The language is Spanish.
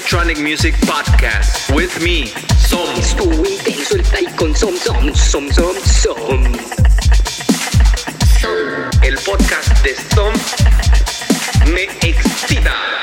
Electronic Music Podcast with me, Som. Estuvo intenso el play con Som Som Som Som Som. El podcast de Som me excita.